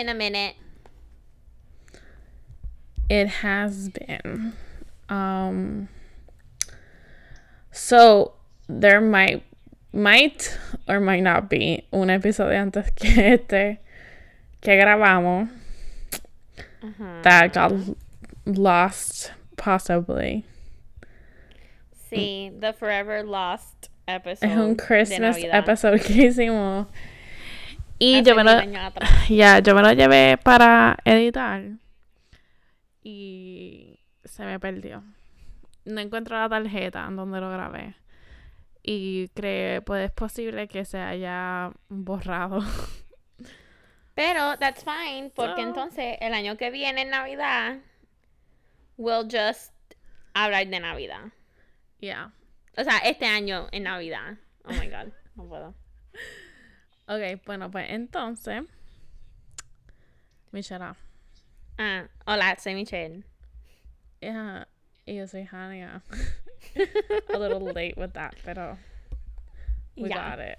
been a minute. It has been. Um so there might might or might not be un episodio antes que este que grabamos that got lost possibly. Sí, the forever lost episode. Es un Christmas episode que hicimos. Y Hace yo me lo, ya, yo me lo llevé para editar. Y se me perdió. No encuentro la tarjeta en donde lo grabé. Y creo, pues es posible que se haya borrado. Pero that's fine, porque So- entonces el año que viene en Navidad, we'll just hablar de Navidad. yeah. O sea, este año en Navidad. Oh my god, no puedo. Ok, bueno, pues entonces. Michelle. Ah, hola, soy Michelle. Yeah, y yo soy Hania. A little late with that, pero we Ya. got it.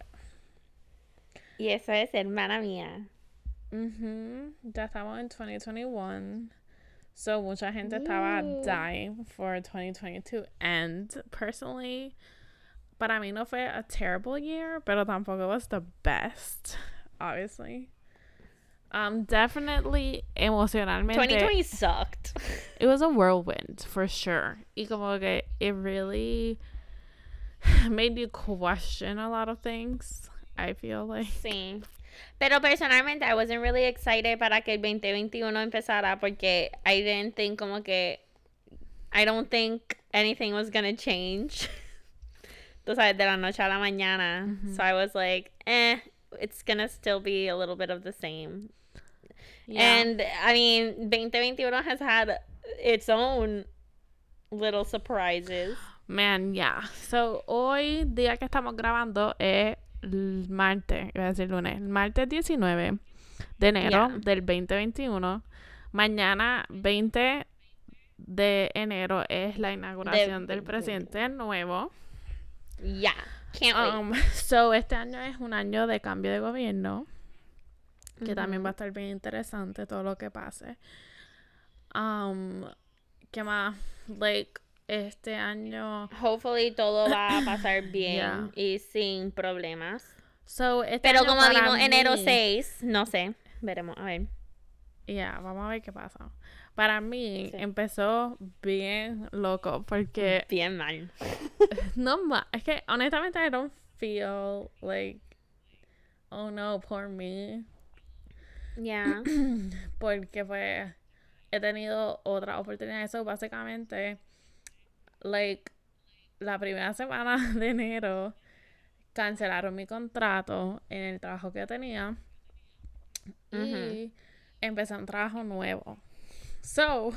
Y eso es hermana mía. Mhm. Ya estamos en 2021. So mucha gente estaba dying for 2022. And personally, para mí no fue a terrible year, pero tampoco was the best, obviously. Um, definitely emocionalmente. 2020 sucked. It was a whirlwind for sure. Y como que it really made you question a lot of things. I feel like. Sí. Pero personalmente, I wasn't really excited para que el 2021 empezara porque I didn't think como que. I don't think anything was gonna change. Tú sabes, de la noche a la mañana. So I was like, eh, it's gonna still be a little bit of the same. Yeah. And I mean, 2021 has had its own little surprises. Man, yeah. So, hoy, día que estamos grabando, es el martes, iba a decir lunes, el martes 19 de enero Yeah. del 2021. Mañana, 20 de enero, es la inauguración del presidente nuevo. Yeah. Can't wait. Um, so, este año es un año de cambio de gobierno, que también va a estar bien interesante todo lo que pase. Um, ¿Qué más? Like, este año... Hopefully todo va a pasar bien Yeah. y sin problemas. So, este Pero año como vimos enero mí- 6, no sé, veremos, a ver. Ya, vamos a ver qué pasa. Para mí Sí. empezó bien loco porque Bien mal. no más, es que honestamente I don't feel like oh no, por mí Ya. porque pues he tenido otra oportunidad eso básicamente like la primera semana de enero cancelaron mi contrato en el trabajo que tenía y empecé un trabajo nuevo. So,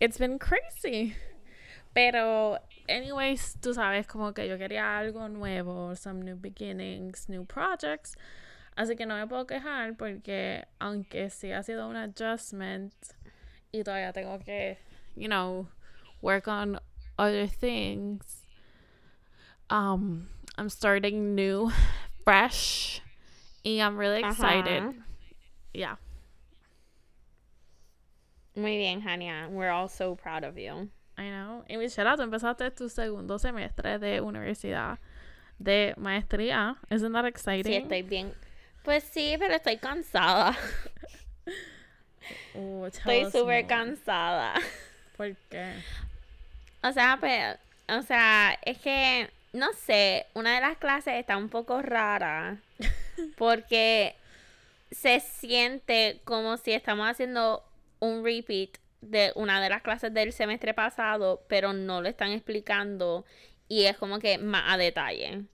it's been crazy. Pero, anyways, tú sabes, como que yo quería algo nuevo, some new beginnings, new projects. Así que no me puedo quejar porque, aunque sí ha sido un adjustment y todavía tengo que, you know, work on other things, um, I'm starting new, fresh, and I'm really excited. Ajá. Yeah. Muy bien, Hania. We're all so proud of you. I know. Y Michelle, tú empezaste tu segundo semestre de universidad de maestría. Isn't that Sí, exciting? estoy bien. Pues sí, pero estoy cansada. Ooh, tell Estoy súper cansada. ¿Por qué? O sea, pues, o sea, es que, no sé, una de las clases está un poco rara porque se siente como si estamos haciendo un repeat de una de las clases del semestre pasado, pero no lo están explicando y es como que más a detalle.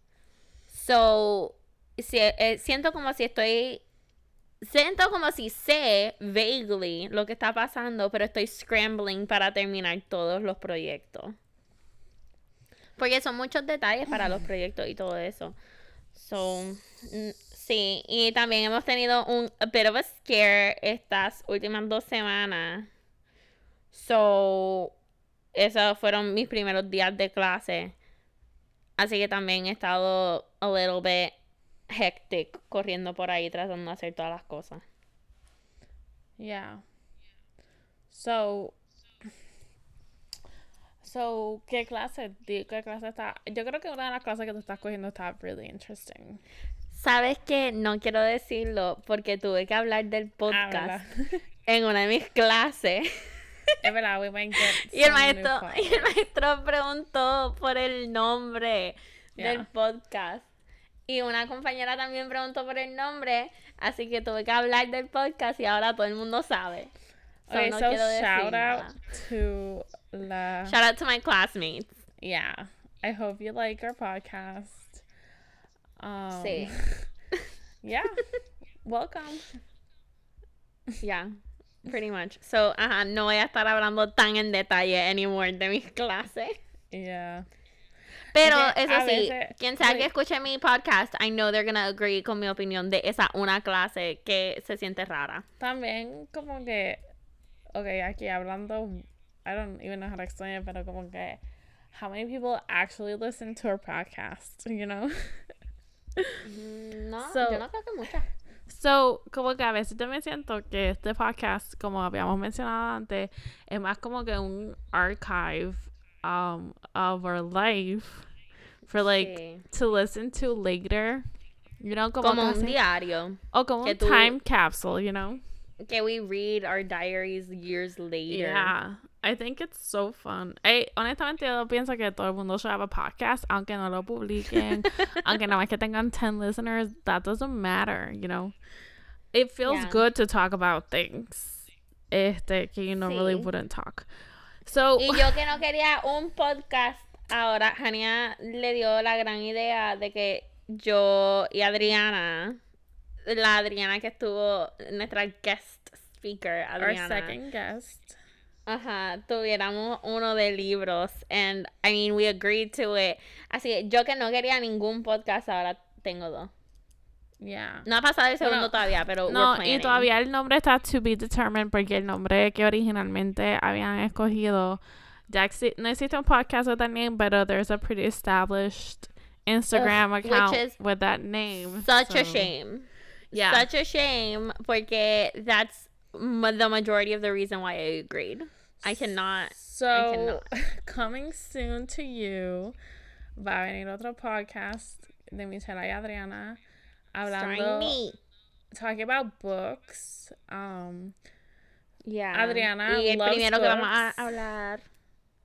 So, si- eh, siento como si estoy Siento como si sé vaguely lo que está pasando, pero estoy scrambling para terminar todos los proyectos. Porque son muchos detalles para los proyectos y todo eso. So, sí, y también hemos tenido un a bit of a scare estas últimas dos semanas. So, esos fueron mis primeros días de clase. Así que también he estado a little bit hectic corriendo por ahí tratando de hacer todas las cosas. Yeah. So, so, ¿qué clase? ¿Qué clase está? Yo creo que una de las clases que tú estás cogiendo está really interesting. Sabes que no quiero decirlo porque tuve que hablar del Ah, podcast ¿verdad? en una de mis clases. es verdad, we might get Y el maestro, y el maestro preguntó por el nombre del podcast. Y una compañera también preguntó por el nombre, así que tuve que hablar del podcast y ahora todo el mundo sabe. So, Okay, no so quiero decir shout out to la. Shout out to my classmates. Yeah, I hope you like our podcast. Um, Sí. Yeah. Welcome. Yeah, pretty much. So, ajá, no voy a estar hablando tan en detalle anymore de mis clases. Yeah. Pero que eso sí, veces- quien sea que like- escuche mi podcast, I know they're gonna agree con mi opinión de esa una clase que se siente rara. También como que, okay, aquí hablando, I don't even know how to explain it, pero como que, how many people actually listen to our podcast, you know? No, So- yo no creo que muchas. So, como que a veces me siento que este podcast, como habíamos mencionado antes, es más como que un archive um, of our life for like Sí. to listen to later. You know, como, Como un diario. o como un tú- time capsule, you know? Que we read our diaries years later. Yeah. I think it's so fun. I, honestamente, yo pienso que todo el mundo should have a podcast, aunque no lo publiquen, aunque nada más que tengan 10 listeners, that doesn't matter, you know? It feels Yeah. good to talk about things este, que you normally Sí. wouldn't talk. So, Y yo que no quería un podcast, ahora Hania le dio la gran idea de que yo y Adriana, la Adriana que estuvo, nuestra guest speaker, our Adriana, second guest. Ajá, tuviéramos uno de libros. And I mean, we agreed to it. Así que yo que no quería ningún podcast, ahora tengo dos. Yeah. No ha pasado el segundo todavía, pero No, y todavía el nombre está to be determined porque el nombre que originalmente habían escogido ya exi- no existe un podcast with that name, pero there's a pretty established Instagram Ugh, account with that name. Such a shame. Yeah. Such a shame porque that's the majority of the reason why I agreed. I cannot. So, coming soon to you va a venir otro podcast de Michelle y Adriana hablando me. talking about books. Um Yeah. Adriana Y el primero que vamos a books. hablar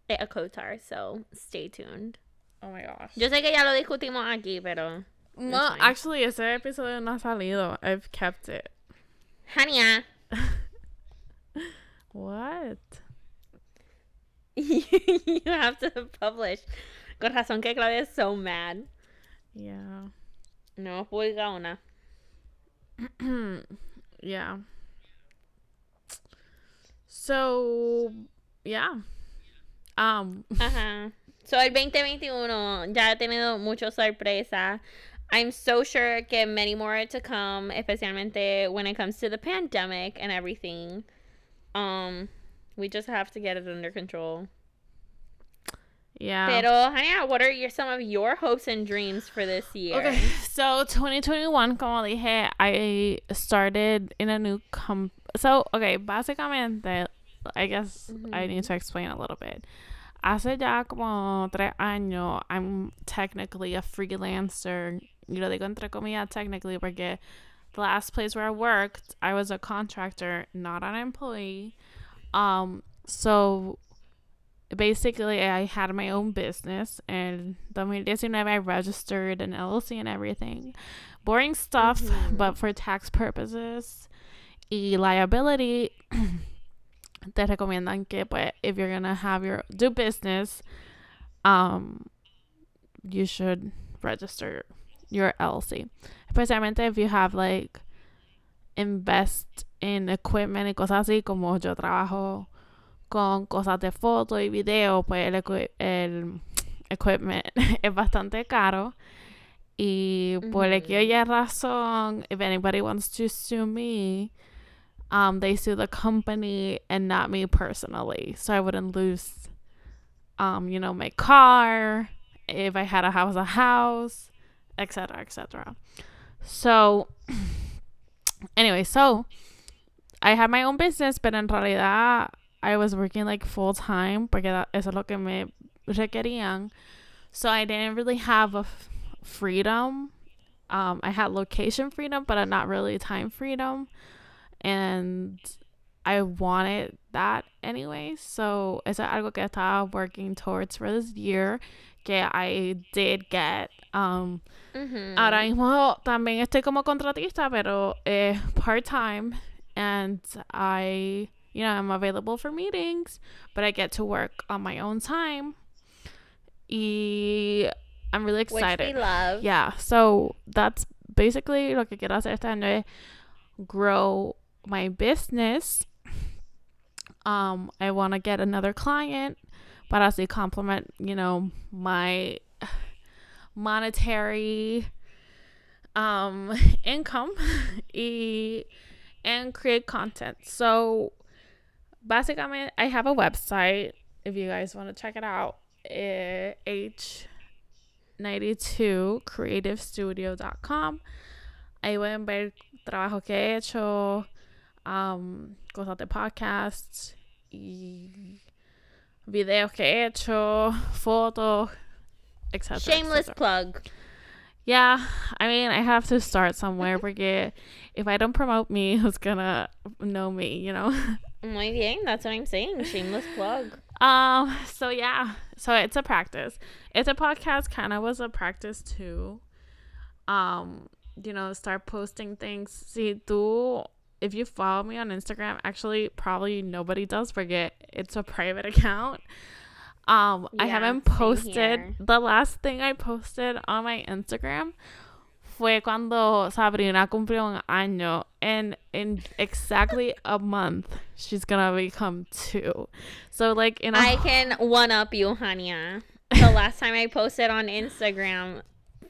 es ACOTAR, so stay tuned. oh my gosh. Yo sé que ya lo discutimos aquí, pero. No, actually ese episodio no ha salido. I've kept it. Hania. What? you have to publish. Con razón que Claudia es so mad. Yeah. No hemos publicado una. yeah. So, yeah. Um, Ajá. So, el 2021 ya ha tenido muchas sorpresas. I'm so sure que many more are to come, especialmente when it comes to the pandemic and everything. Um, we just have to get it under control. yeah. Pero, Hania, what are your, some of your hopes and dreams for this year? Okay, so 2021, como dije, I started in a new com. So, okay, básicamente, I guess I mm-hmm. need to explain a little bit. Hace ya como tres años, I'm technically a freelancer. Y lo digo entre comillas technically porque the last place where I worked, I was a contractor, not an employee. Um, so basically I had my own business and 2019 I registered an LLC and everything. Boring stuff, Mhm. but for tax purposes. Y liability te recomiendan que pues if you're gonna have your do business, um you should register your LLC. Especialmente if you have like invest in equipment y cosas así como yo trabajo con cosas de foto y video, pues el, equi- el equipment es bastante caro. Y por Ujú. aquella razón, if anybody wants to sue me, um, they sue the company and not me personally. So I wouldn't lose, um, you know, my car. If I had a house, a house, etc., etc. So, anyway, so I had my own business, but en realidad I was working like full time porque eso es lo que me requerían. So I didn't really have a f- freedom. Um, I had location freedom, but not really time freedom. And I wanted that anyway. So es algo que estaba working towards for this year que I did get. Um, Mhm. Ahora mismo también estoy como contratista, pero eh, part-time. And I, you know, I'm available for meetings, but I get to work on my own time. I'm really Which we excited. love. Yeah, so that's basically lo que quiero hacer este año es grow my business. Um, I want to get another client, but así complement, you know, my monetary um income y and create content. So basically I have a website if you guys want to check it out. Eh, h92creativestudio.com. Ahí pueden ver trabajo que he hecho, um, cosas de podcasts y videos que he hecho, fotos, etc. Shameless plug. Yeah, I mean, I have to start somewhere porque if I don't promote me, who's gonna know me, you know? Muy bien. That's what I'm saying. Shameless plug. Um, so yeah, so it's a practice. It's a podcast kind of was a practice too. Um, you know, start posting things. See, tú, if you follow me on Instagram, actually, probably nobody does forget it's a private account. Um, I haven't posted the last thing I posted on my Instagram fue cuando Sabrina cumplió un año and in exactly a month she's gonna become two. So like in a I can one up you, Hania. The last time I posted on Instagram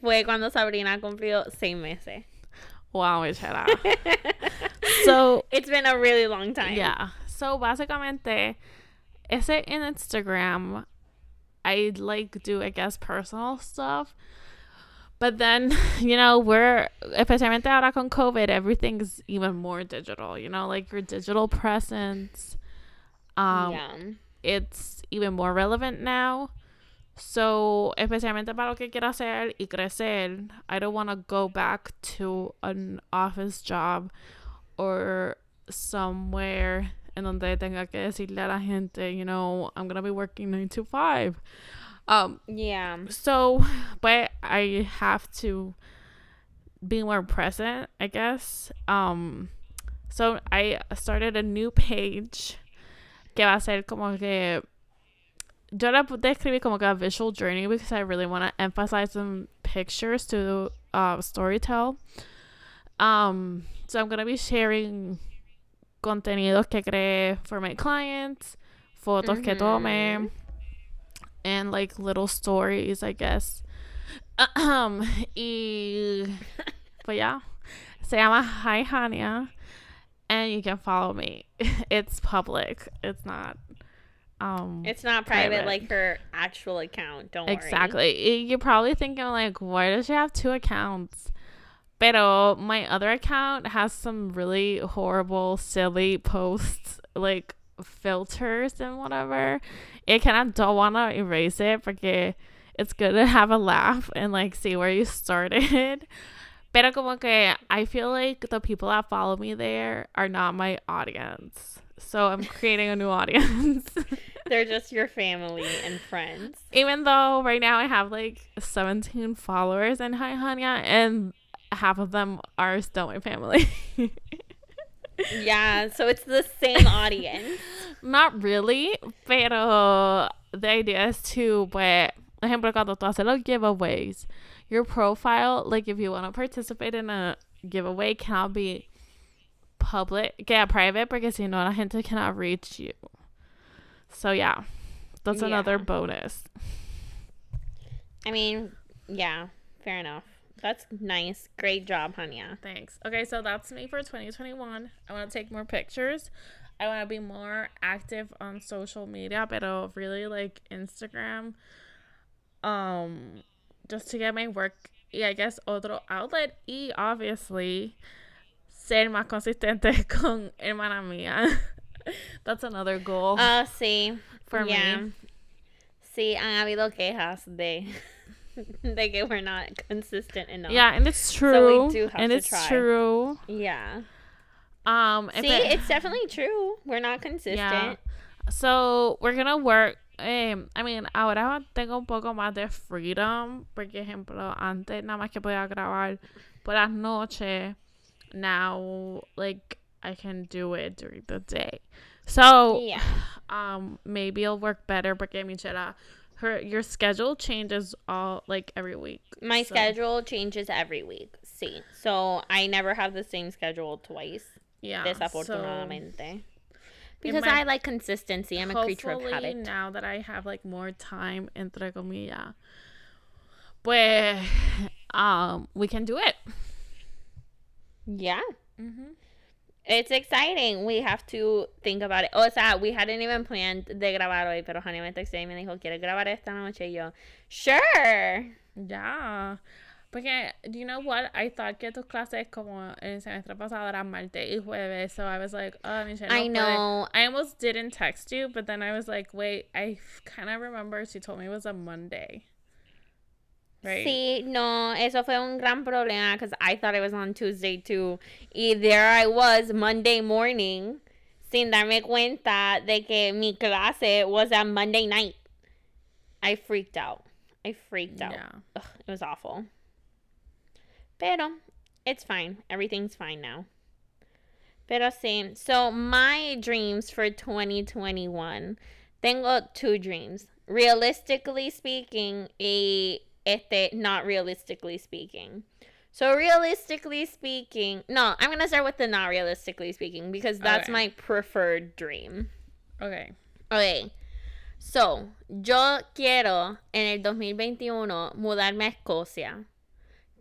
fue cuando Sabrina cumplió seis meses. wow, echera. So it's been a really long time. yeah. So básicamente it in Instagram I like do I guess personal stuff. But then, you know, we're especialmente ahora con COVID, everything's even more digital, you know, like your digital presence. Um yeah. it's even more relevant now. So, especialmente para lo que quiero hacer y crecer, I don't want to go back to an office job or somewhere en donde tenga que decirle a la gente, you know, I'm going to be working 9 to 5. Um, Yeah. so, but I have to be more present, I guess. Um, so I started a new page que va a ser como que yo la describí como que a visual journey because I really want to emphasize some pictures to uh, storytell. Um, so I'm gonna be sharing contenidos que creé for my clients, fotos que tome, Mhm. and like little stories, I guess. Um, y but yeah, se llama Hi Hania, and you can follow me. It's public. It's not. Um, It's not private, Private. like her actual account. Don't worry. exactly. You're probably thinking like, why does she have two accounts? Pero my other account has some really horrible, silly posts, like filters and whatever. I kind of don't want to erase it porque it's good to have a laugh and like see where you started. Pero como que I feel like the people that follow me there are not my audience. So I'm creating a new audience. They're just your family and friends. Even though right now I have like 17 followers in Hi Hania and half of them are still my family. Yeah, so it's the same audience. Not really, pero the idea is to, pues, ejemplo, cuando tú haces los giveaways, your profile, like if you want to participate in a giveaway, cannot be public, yeah, private, porque si no, la gente cannot reach you. So, yeah, that's another Yeah. bonus. I mean, yeah, fair enough. That's nice. Great job, Hania. Thanks. Okay, so that's me for 2021. I want to take more pictures. I want to be more active on social media, pero really like Instagram. Um just to get my work y I guess otro outlet y obviously ser más consistente con hermana mía. That's another goal Ah, sí. for yeah. me. Sí, han habido quejas de, que we're not consistent enough. Yeah, and it's So true. we do have and to it's try. true. Yeah. Um, See, it- it's definitely true. We're not consistent. Yeah. So we're gonna work. Um, I mean, ahora tengo un poco más de freedom. Porque, ejemplo, antes nada más que podía grabar por las noches. Now, like, I can do it during the day. So, Yeah. um, maybe it'll work better. Porque, Michela, her your schedule changes all like every week. My So, schedule changes every week. See. So I never have the same schedule twice. Yeah. Desafortunadamente. Because I like consistency. I'm a creature of habit. now that I have like more time, entre comillas, pues, um, we can do it. Yeah. Mm-hmm. It's exciting. We have to think about it. O sea, we hadn't even planned de grabar hoy, pero Honey me texté y me dijo, ¿quieres grabar esta noche? Y yo, sure. Yeah. Porque, do you know what? I thought que tus clases como el semestre pasado eran martes y jueves, so I was like, oh, Michelle, no I puede. know. I almost didn't text you, but then I was like, wait, I kind of remember she told me it was a Monday. Right? Sí, no, eso fue un gran problema because I thought it was on Tuesday too. Y there I was Monday morning sin darme cuenta de que mi clase was on Monday night. I freaked out. I freaked out. Yeah. Ugh, it was awful. Pero it's fine. Everything's fine now. Pero sí. So my dreams for 2021. Tengo two dreams. Realistically speaking, y este not realistically speaking. So realistically speaking, no, I'm gonna start with the not realistically speaking because that's Okay. my preferred dream. Okay. Ok. So, yo quiero en el 2021 mudarme a Escocia.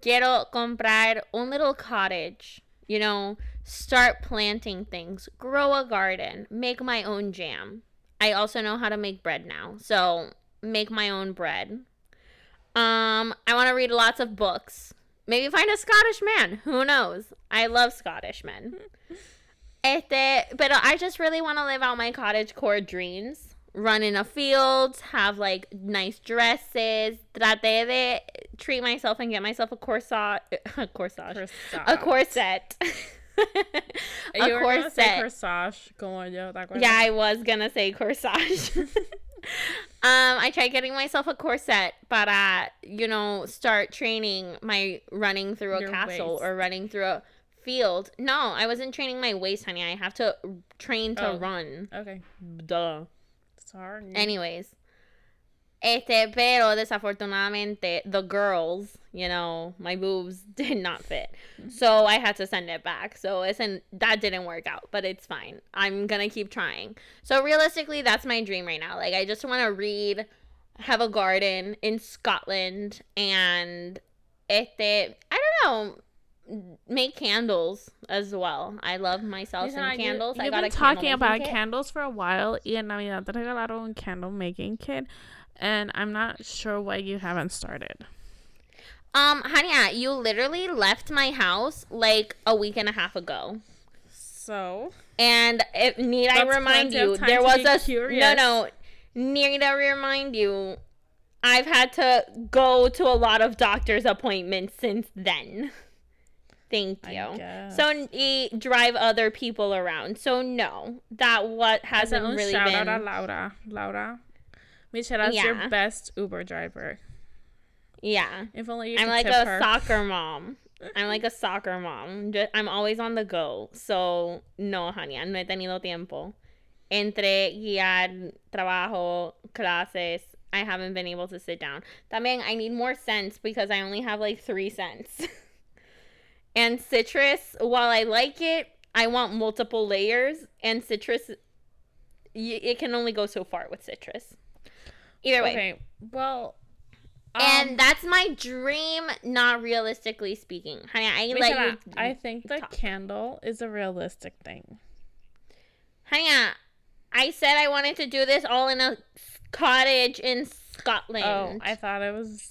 Quiero comprar un little cottage, you know, start planting things, grow a garden, make my own jam. I also know how to make bread now. So, make my own bread. Um, I want to read lots of books. Maybe find a Scottish man. Who knows? I love Scottish men. Este, pero I just really want to live out my cottage core dreams. Run in a field, have like nice dresses. Traté de treat myself and get myself a corset, a corsage, a corset, a You were gonna say corset. corsage, como yo. Yeah, I was gonna say corsage. Um, I tried getting myself a corset, but uh, you know, start training my running through a Your castle waist. or running through a field. No, I wasn't training my waist, honey. I have to train to Oh. run. Okay. Duh. Sorry. Anyways. Este, pero desafortunadamente, the girls, you know, my boobs did not fit. So I had to send it back. So isn't that didn't work out, but it's fine. I'm gonna keep trying. So realistically, that's my dream right now. Like I just want to read, have a garden in Scotland, and este, I don't know, make candles as well. I love myself some candles. I You've got been a talking about kit. candles for a while, y en Navidad te regalaron un candle making kit, and I'm not sure why you haven't started. Um, honey, you literally left my house like a week and a half ago. So, And if, need I remind you, there was a no, curious. no. Need I remind you? I've had to go to a lot of doctor's appointments since then. Thank you. So drive other people around. So no, that what hasn't really shout been. out a Laura. Laura, Michela's Yeah. your best Uber driver. yeah. If only you I'm like a her. soccer mom. I'm like a soccer mom. I'm always on the go. So, no, honey, no he tenido tiempo. Entre guiar, trabajo, clases, I haven't been able to sit down. También, I need more scents because I only have like three scents. and citrus, while I like it, I want multiple layers. And citrus, y- it can only go so far with citrus. Either way. Okay, well, And um, that's my dream, not realistically speaking. Honey, I let Michela, you. I think the talk. candle is a realistic thing. Honey, I said I wanted to do this all in a cottage in Scotland. Oh, I thought it was.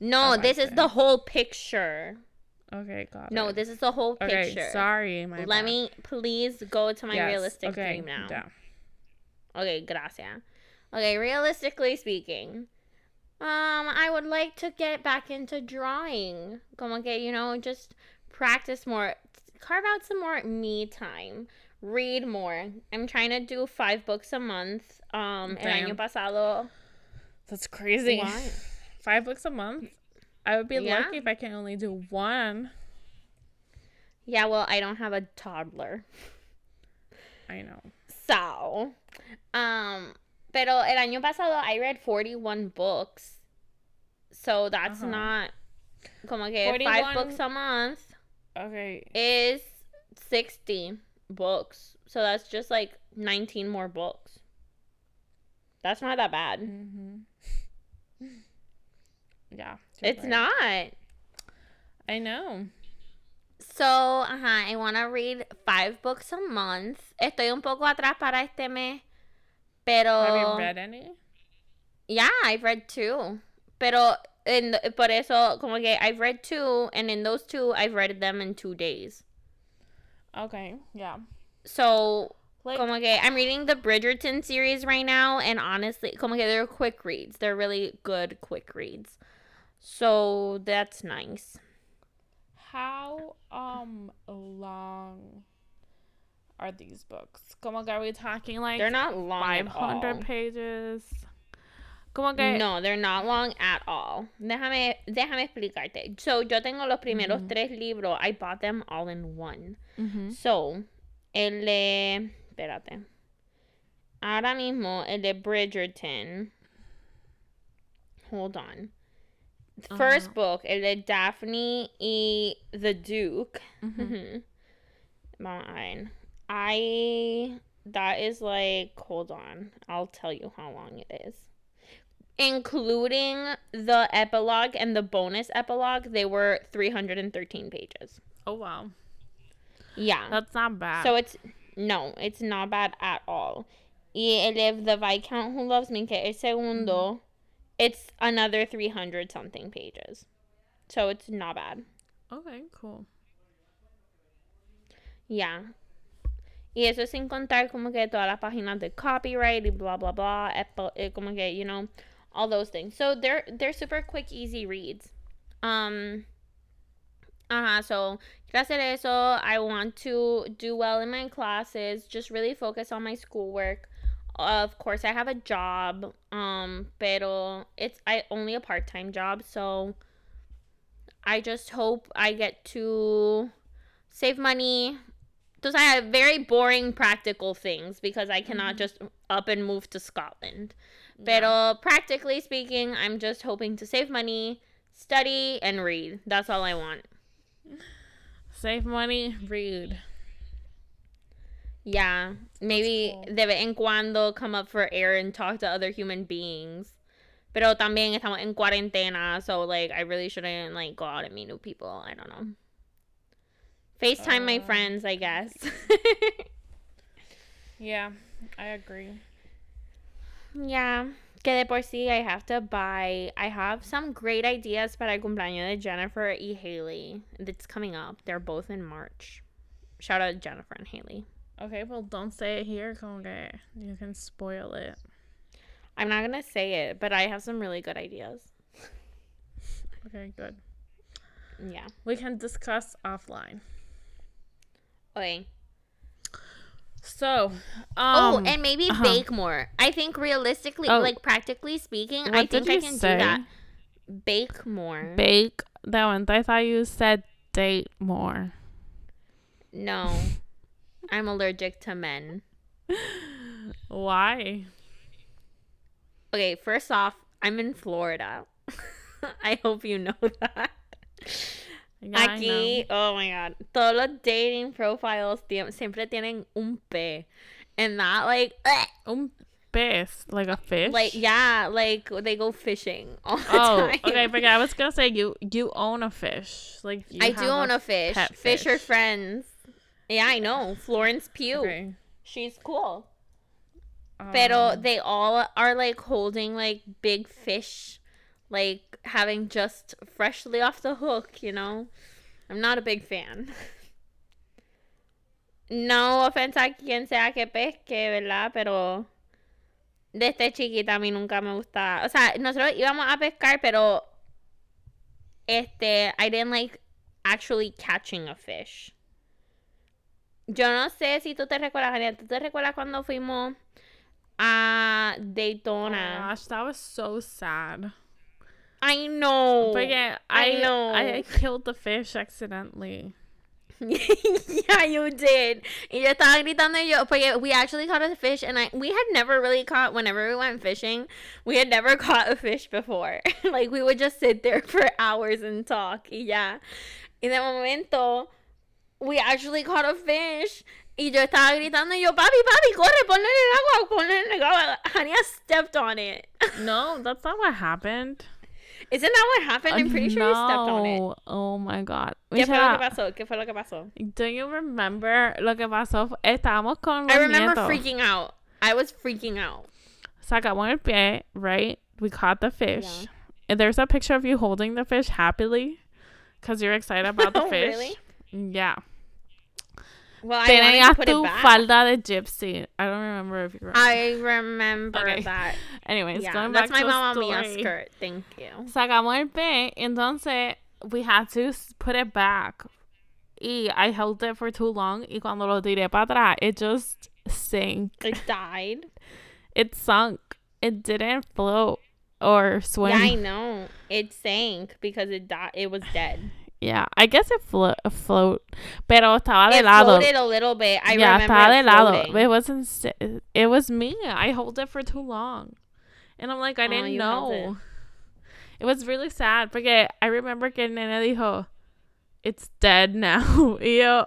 No, this is the whole picture. Okay, got No, it. this is the whole okay, picture. sorry, my Let bad. me please go to my Yes, realistic okay, dream now. yeah. Okay, gracias. Okay, realistically speaking, um, I would like to get back into drawing. Como que, you know, just practice more. Carve out some more me time. Read more. I'm trying to do five books a month. Um, el año pasado. That's crazy. Why? Five books a month. I would be Yeah. lucky if I can only do one. Yeah, well, I don't have a toddler. I know. So, um, pero el año pasado I read 41 books. So that's Uh-huh. not como que 41 five books a month Okay. is 60 books. So that's just like 19 more books. That's not that bad. Mm-hmm. Yeah. It's right. not. I know. So, ajá, I want to read five books a month. Estoy un poco atrás para este mes. Pero Have you read any? Yeah, I've read two. Pero in the- por eso como que I've read two and in those two I've read them in 2 days. Okay. Yeah. So, Like, como que I'm reading the Bridgerton series right now and honestly, como que they're quick reads. They're really good quick reads. So, that's nice. how um long are these books? Como que are we talking like They're not long Five hundred at all. hundred pages? Como que No, they're not long at all. Déjame, déjame explicarte. So, yo tengo los primeros Ujú. tres libros. I bought them all in one. Mhm. So, el de. Espérate. Ahora mismo, el de Bridgerton. Hold on. The First Ajá. book, el de Daphne y the Duke. Vamos a ver. I. That is like. Hold on. I'll tell you how long it is. Including the epilogue and the bonus epilogue, they were 313 pages. Oh wow. Yeah. That's not bad. So it's no, it's not bad at all. Y el de The Viscount Who Loves Me, que es segundo, mm-hmm. it's another 300 something pages. So it's not bad. okay, cool. Yeah. Y eso sin contar como que todas las páginas de copyright y blah blah blah, epo- eh, como que, you know, all those things. So they're they're super quick easy reads. Um uh-huh, so quiero hacer eso. I want to do well in my classes, just really focus on my schoolwork. Of course, I have a job, um, pero it's I only a part-time job, so I just hope I get to save money. Those I have very boring practical things because I cannot Mhm. just up and move to Scotland. Yeah. Pero practically speaking, I'm just hoping to save money, study, and read. That's all I want. Save money, read. Yeah, maybe cool. de vez en cuando come up for air and talk to other human beings. Pero también estamos en cuarentena, so like I really shouldn't like go out and meet new people. I don't know. FaceTime my Uh, friends, I guess. Yeah, I agree. yeah. Que de por sí I have to buy. I have some great ideas para el cumpleaños de Jennifer y Haley. That's coming up. They're both in March. Shout out to Jennifer and Haley. Okay, well, don't say it here, que you can spoil it. I'm not gonna say it, but I have some really good ideas. Okay, good. Yeah. We can discuss offline. Okay. So, oh, um, and maybe uh-huh. bake more. I think realistically, Oh. like practically speaking, what I think I can say? do that. Bake more. Bake that one. I thought you said date more. no. I'm allergic to men. Why? Okay, first off, I'm in Florida. I hope you know that. Yeah, Aquí, oh my god, todos los dating profiles siempre tienen un P. And that, like, un pez, like a fish. like, yeah, like, they go fishing all the Oh, time. okay. But I was gonna say you you own a fish. Like you I do own a fish. pet Fish are friends. Yeah, I know. Florence Pugh. Okay. She's cool. Pero Um, they all are like holding like big fish, like having just freshly off the hook, you know. I'm not a big fan. No ofensa a quien sea que pesque, ¿verdad? Pero desde chiquita a mí nunca me gustaba. O sea, nosotros íbamos a pescar, pero este, I didn't like actually catching a fish. Yo no sé si tú te recuerdas, Daniel. ¿Tú te recuerdas cuando fuimos a Oh my Daytona? gosh, that was so sad. I know. But yeah, I I know. I killed the fish accidentally. yeah, you did. Y yo estaba gritando y yo, porque we actually caught a fish and I we had never really caught whenever we went fishing, we had never caught a fish before. like we would just sit there for hours and talk y ya. Y de momento we actually caught a fish. Y yo estaba gritando yo, papi, papi, corre, ponle en el agua, ponle en el agua. Hania stepped on it. No, that's not what happened. Isn't that what happened? I'm pretty sure you stepped on it. Oh my god. ¿Qué fue lo que pasó? ¿Qué fue lo que pasó? Do you remember lo que pasó? Estábamos con I remember nietos. freaking out. I was freaking out. Sacamos el pie, right? We caught the fish. And there's a picture of you holding the fish happily because you're excited about the Oh, fish. really? Yeah. Well, I wanted to Tenías put it tu falda de gypsy. I don't remember if you remember. I remember Okay. that. Anyways, Yeah, going that's back my to the Mamma Mia story. skirt. Thank you. Sacamos el pie, entonces we had to put it back. Y I held it for too long. Y cuando lo tiré para atrás, it just sank. It died. It sunk. It didn't float or swim. Yeah, I know. It sank because it died. It was dead. Yeah, I guess it flo- float, pero estaba de It lado. floated a little bit. I yeah, remember estaba it de lado. floating. It wasn't. st- It was me. I held it for too long, and I'm like, I Oh, didn't held it. know. It. was really sad porque I remember que el nene dijo, "It's dead now." Yo,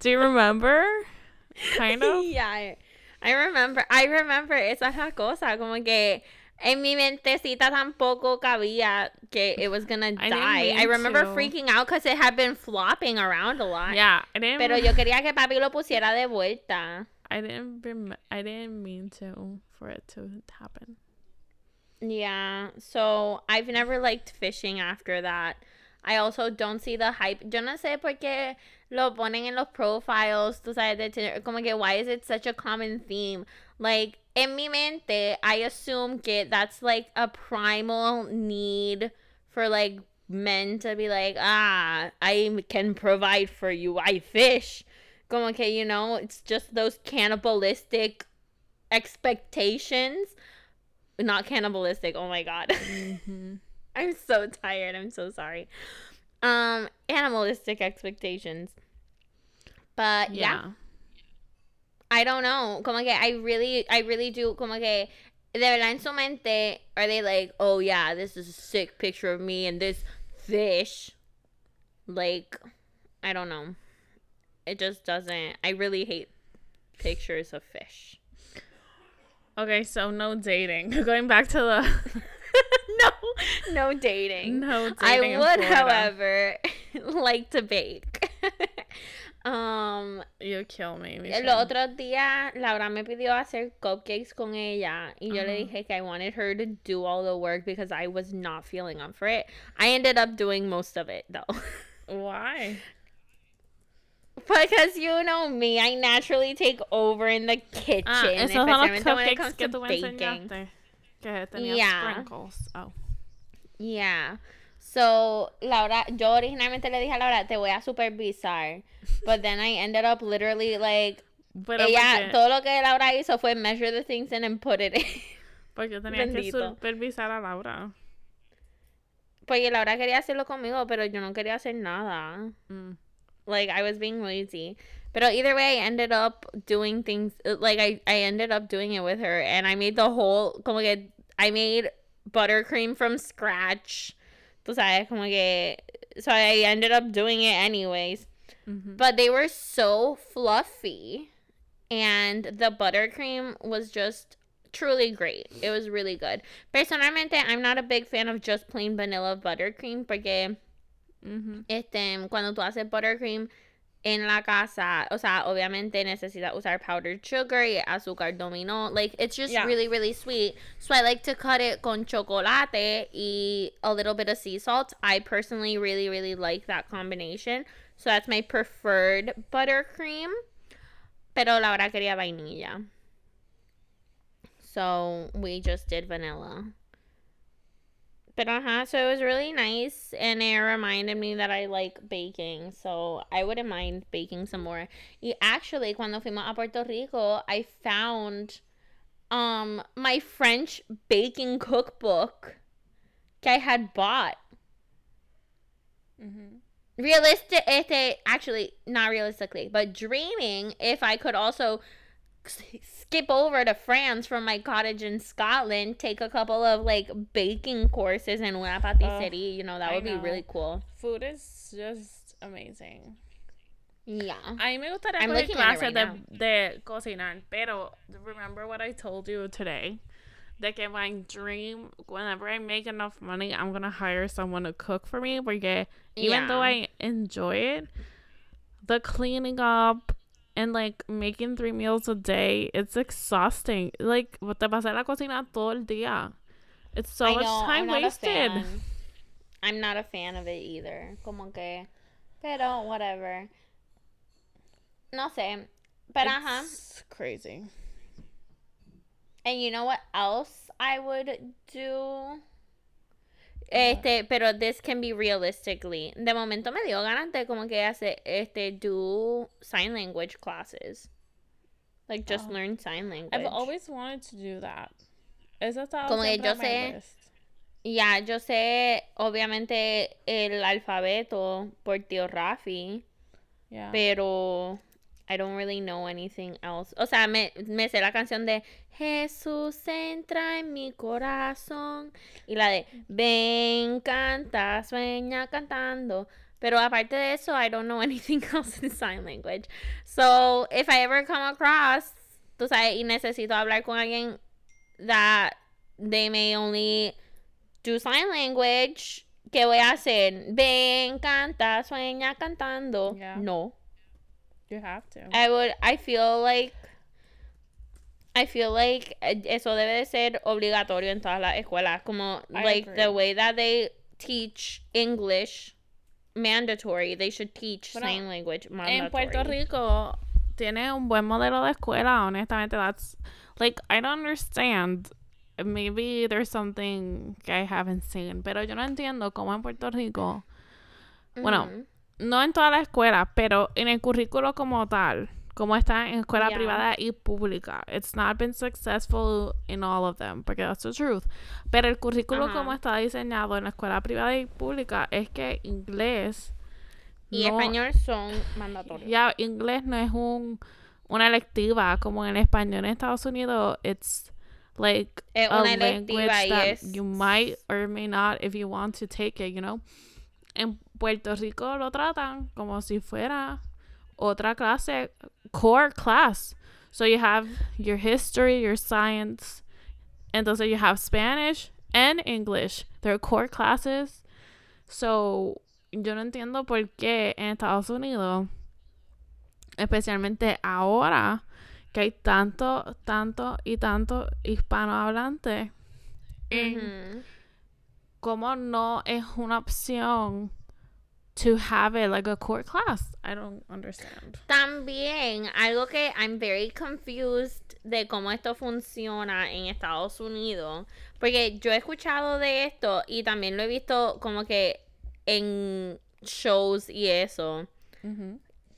do you remember? Kind of. yeah, I, remember. I remember. Esa es la cosa. Como que en mi mentecita tampoco cabía que it was gonna I didn't die. I mean remember to. freaking out because it had been flopping around a lot. Yeah, I didn't. Pero yo quería que papi lo pusiera de vuelta. I didn't. Rem- I didn't mean to for it to happen. Yeah, so I've never liked fishing after that. I also don't see the hype. Yo no sé por qué lo ponen en los profiles, tú sabes, de Tinder. Como que, why is it such a common theme? Like, en mi mente, I assume que that's like a primal need for like men to be like, ah, I can provide for you. I fish. Como que, you know, it's just those cannibalistic expectations not cannibalistic. Oh my god. Mm-hmm. I'm so tired. I'm so sorry. Um animalistic expectations. But yeah. I don't know. Como que I really I really do como que de verdad en su mente are they like, "Oh yeah, this is a sick picture of me and this fish." Like I don't know. It just doesn't. I really hate pictures of fish. Okay, so no dating. Going back to the no, no dating. no I dating. in would, however, like to bake. Um, You kill me. el Michelle. otro día Laura me pidió hacer cupcakes con ella y yo le Ajá. dije que I wanted her to do all the work because I was not feeling up for it. I ended up doing most of it though. Why? because you know me, I naturally take over in the kitchen, Ah, esos son los especialmente when it cupcakes que to tú me enseñaste. Que tenían Yeah. sprinkles. Oh. Yeah. So, Laura, yo originalmente le dije a Laura, te voy a supervisar. But then I ended up literally like, Pero ella, porque, todo lo que Laura hizo fue measure the things in and put it in. porque tenía que Bendito. supervisar a Laura. Porque Laura quería hacerlo conmigo, pero yo no quería hacer nada. Mm. Like, I was being lazy. But either way, I ended up doing things, like, I, I ended up doing it with her. And I made the whole, como que, I made buttercream from scratch. Tú sabes, como que, so I ended up doing it anyways. Mhm. But they were so fluffy. And the buttercream was just truly great. It was really good. Personalmente, I'm not a big fan of just plain vanilla buttercream porque Mhm. este, cuando tú haces buttercream, en la casa, o sea, obviamente necesita usar powdered sugar y azúcar dominó. Like, it's just Yeah. really, really sweet. So I like to cut it con chocolate y a little bit of sea salt. I personally really, really like that combination. So that's my preferred buttercream. Pero Laura quería vainilla. So we just did vanilla. But uh-huh, so it was really nice and it reminded me that I like baking. So I wouldn't mind baking some more. Y actually, cuando fuimos a Puerto Rico, I found um my French baking cookbook que I had bought. Mhm. Realistic, este, actually, not realistically, but dreaming if I could also skip over to France from my cottage in Scotland, take a couple of like baking courses in una Ugh, City, you know, that would be really cool. Food is just amazing. Yeah. A mí me gustaría I'm coger looking at it clases right de, now. de cocinar, pero remember what I told you today? De que my dream, whenever I make enough money, I'm gonna hire someone to cook for me. Porque even though I enjoy it, the cleaning up and like making three meals a day, it's exhausting. Like, te pasas en la cocina todo el día. It's so I much know, time I'm wasted. I'm not a fan of it either. Como que, pero whatever. No sé. Pero ajá. It's crazy. And you know what else I would do? Este, pero this can be realistically. De momento me dio ganas de como que hacer, este, do sign language classes. Like just Oh. learn sign language. I've always wanted to do that. Eso estaba Como que yo sé-. Ya, yo sé, obviamente, el alfabeto por tío Rafi, Yeah. pero I don't really know anything else. O sea, me, me sé la canción de Jesús entra en mi corazón y la de Ven, canta, sueña cantando. Pero aparte de eso, I don't know anything else in sign language. So, if I ever come across, tú sabes, y necesito hablar con alguien that they may only do sign language, ¿qué voy a hacer? Ven, canta, sueña cantando. Yeah. No. You have to. I would I feel like I feel like eh, eso debe de ser obligatorio en todas las escuelas como I like the way that they teach English mandatory they should teach Bueno, sign language mandatory. en Puerto Rico tiene un buen modelo de escuela, honestamente. That's like I don't understand. Maybe there's something que I haven't seen, pero yo no entiendo cómo en Puerto Rico, bueno, Ujú. No en todas las escuelas, pero en el currículo como tal, como está en escuela Yeah. privada y pública. It's not been successful in all of them, porque that's the truth. Pero el currículo Ajá. como está diseñado en la escuela privada y pública es que inglés y no- español son mandatorios. ya inglés no es un una electiva como en el español en Estados Unidos it's like Es a language that es- you might or may not if you want to take it you know en Puerto Rico lo tratan como si fuera otra clase core class. So you have your history your science entonces you have Spanish and English. They're core classes. So yo no entiendo por qué en Estados Unidos especialmente ahora que hay tanto, tanto y tanto hispanohablantes, Ujú. Cómo no es una opción to have it like a core class. I don't understand. También, algo que I'm very confused de cómo esto funciona en Estados Unidos. Porque yo he escuchado de esto y también lo he visto como que en shows y eso.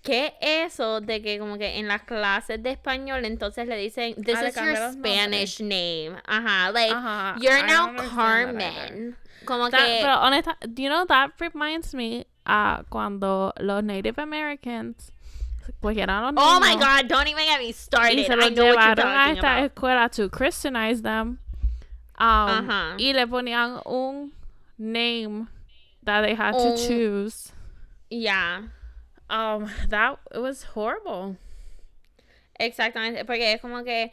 ¿Qué es eso de que como que en las clases de español entonces le dicen This Ah, is your Spanish name? Ajá, like Ajá, you're I now. Carmen. Como That- que pero honesta, do you know that reminds me a cuando los Native Americans cogieron a los Oh my niños god, don't even get me started. y se I los know what you're llevaron a esta about. escuela to Christianize them um, Ajá. y le ponían un name that they had to Un- choose Yeah. um that it was horrible Exactamente, porque es como que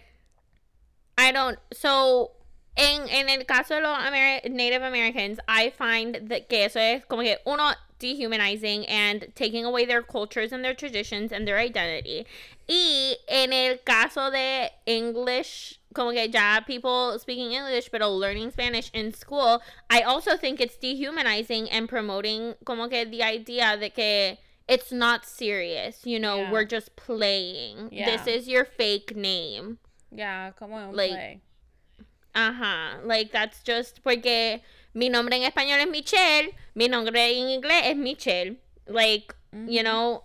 I don't so en, en el caso de los Amer- Native Americans, I find that que eso es como que uno dehumanizing and taking away their cultures and their traditions and their identity. Y en el caso de English, como que ya people speaking English pero learning Spanish in school, I also think it's dehumanizing and promoting como que the idea that que it's not serious, you know, Yeah. we're just playing. Yeah. This is your fake name. Yeah, como un Like, play. Ajá, like that's just porque mi nombre en español es Michelle, mi nombre en inglés es Michelle. Like, you know,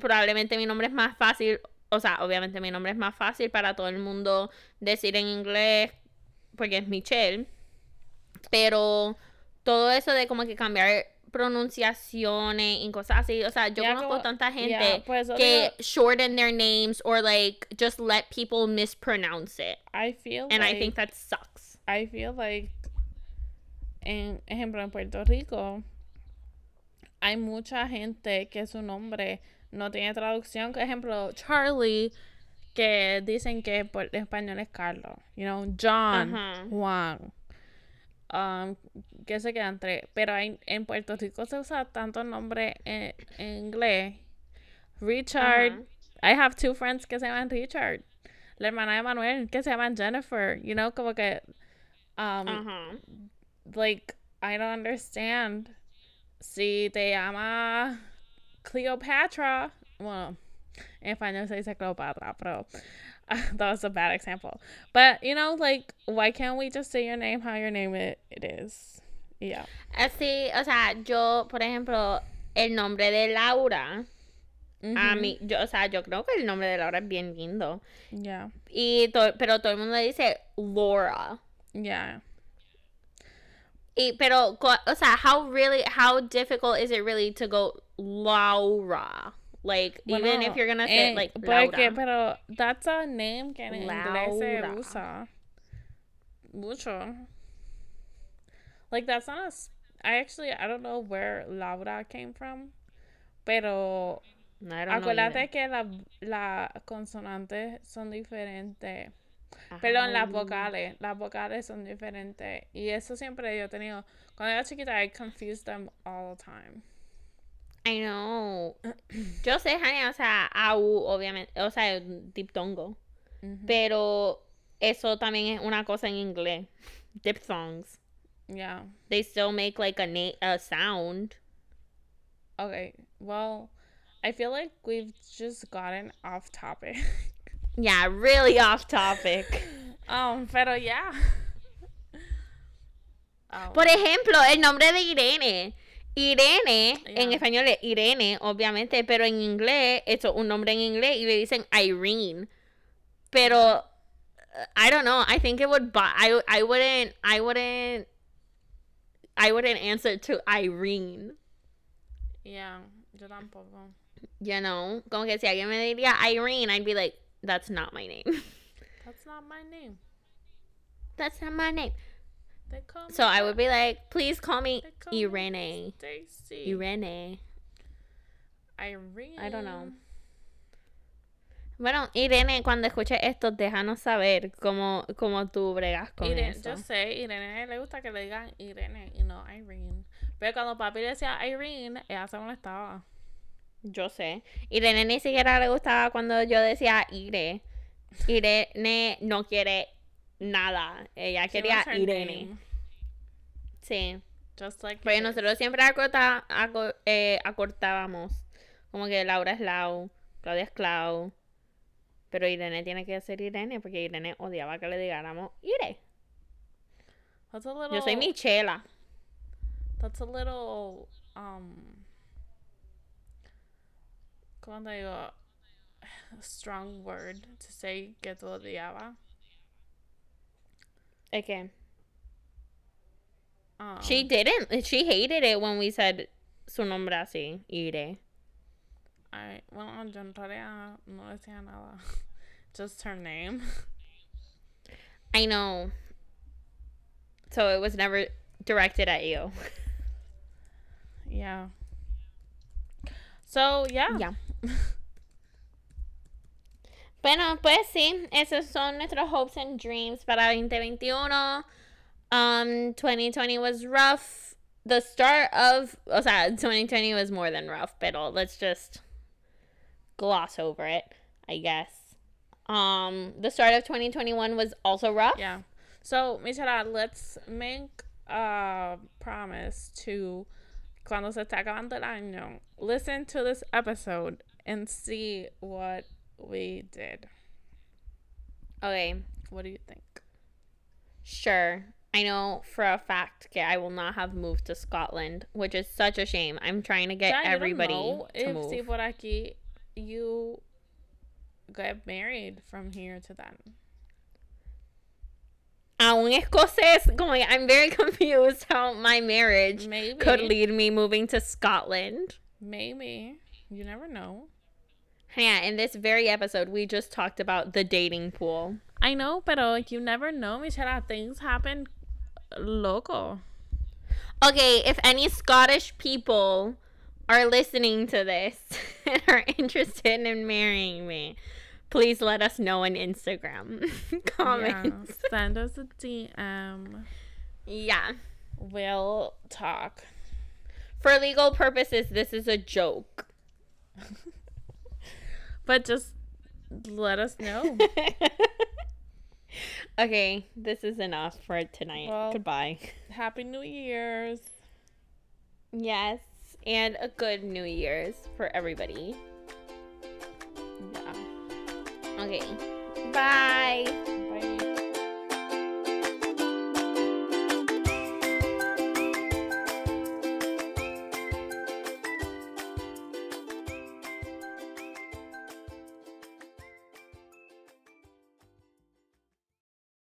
probablemente mi nombre es más fácil, o sea, obviamente mi nombre es más fácil para todo el mundo decir en inglés porque es Michelle. Pero todo eso de como que cambiar pronunciaciones y cosas así, o sea, yo conozco como- tanta gente que digo- shorten their names or like just let people mispronounce it. I feel And I like, think that sucks. I feel like en ejemplo en Puerto Rico hay mucha gente que su nombre no tiene traducción, por ejemplo, Charlie que dicen que por español es Carlos, you know, John. Juan. Um, que se quedan tres, pero hay- en Puerto Rico se usa tanto nombre en, en inglés. Richard. I have two friends que se llaman Richard. La hermana de Manuel que se llaman Jennifer. You know, como que, um, like, I don't understand. Si te llama Cleopatra, bueno, en español se dice Cleopatra, pero that was a bad example. But, you know, like, why can't we just say your name how your name it, it is? Yeah. Así, o sea, yo, por ejemplo, el nombre de Laura, a Mhm. mí, yo, o sea, yo creo que el nombre de Laura es bien lindo. Yeah. Y to- pero todo el mundo le dice Laura. Yeah. Y, pero, o sea, how really, how difficult is it really to go Laura? Like, even if you're gonna say eh, like porque, Laura. pero that's a name que en inglés se usa mucho. Like that's not a. s- I actually I don't know where Laura came from, pero I don't know acuérdate que la la consonantes son diferentes. Perdón, las Ah. vocales, las vocales son diferentes y eso siempre yo he tenido. Cuando era chiquita I confused them all the time. I know. Yo sé, honey, o sea, AU, obviamente, o sea, diptongo. Ujú. Pero eso también es una cosa en inglés. Diphthongs. Yeah. They still make like a na- a sound. Okay, well, I feel like we've just gotten off topic. Yeah, really off topic. um, pero yeah. Por ejemplo, el nombre de Irene. Irene, en Yeah. español es Irene, obviamente, pero en inglés, esto es un nombre en inglés y le dicen Irene. Pero uh, I don't know, I think it would I I wouldn't I wouldn't I wouldn't answer to Irene. yeah, yo tampoco. You know, como que si alguien me diría Irene, I'd be like, that's not my name. That's not my name. that's not my name. So I would be like, please call me call Irene. Stacy. Irene. Irene. I don't know. Bueno, Irene, cuando escuches esto, déjanos saber cómo, cómo tú bregas con Irene, eso. yo sé, Irene le gusta que le digan Irene y no Irene. Pero cuando papi le decía Irene, ella se molestaba. Yo sé. Irene ni siquiera le gustaba cuando yo decía Ire. Irene no quiere nada. Ella She quería Irene. name, Sí. Just like Pero nosotros siempre aco- eh, acortábamos. Como que Laura es Lau, Claudia es Clau. Pero Irene tiene que ser Irene porque Irene odiaba que le digáramos Ire. That's a little. Yo soy Michela. That's a little. Um. ¿Cómo te digo? A strong word to say que tú odiaba. Que Um, she didn't. She hated it when we said su nombre así, Ire. Yo en realidad no decía nada. Just her name. I know. So it was never directed at you. Yeah. So, yeah. Ya. Bueno, pues sí, esos son nuestros hopes and dreams para 2021. Um, 2020 was rough. the start of o sea, 2020 was more than rough, but let's just gloss over it, I guess. Um, the start of 2021 was also rough. Yeah. So, Michelle, let's make a promise to cuando se está acabando el año, listen to this episode and see what we did. Okay. What do you think? Sure. I know for a fact que I will not have moved to Scotland, which is such a shame. I'm trying to get don't everybody know to if move. si por aquí you get married from here to then. A un escocés, como I'm very confused how my marriage Maybe. could lead me moving to Scotland. Maybe. You never know. Yeah, in this very episode, we just talked about the dating pool. I know, pero you never know, Michelle. Things happen local. Okay, if any Scottish people are listening to this and are interested in marrying me, please let us know on Instagram. Yeah. Comments. Send us a DM. Yeah. We'll talk. For legal purposes, this is a joke. But just let us know. okay, this is enough for tonight. Well- Goodbye. Happy New Year's. Yes, and a good New Year's for everybody. Yeah. Okay. Bye.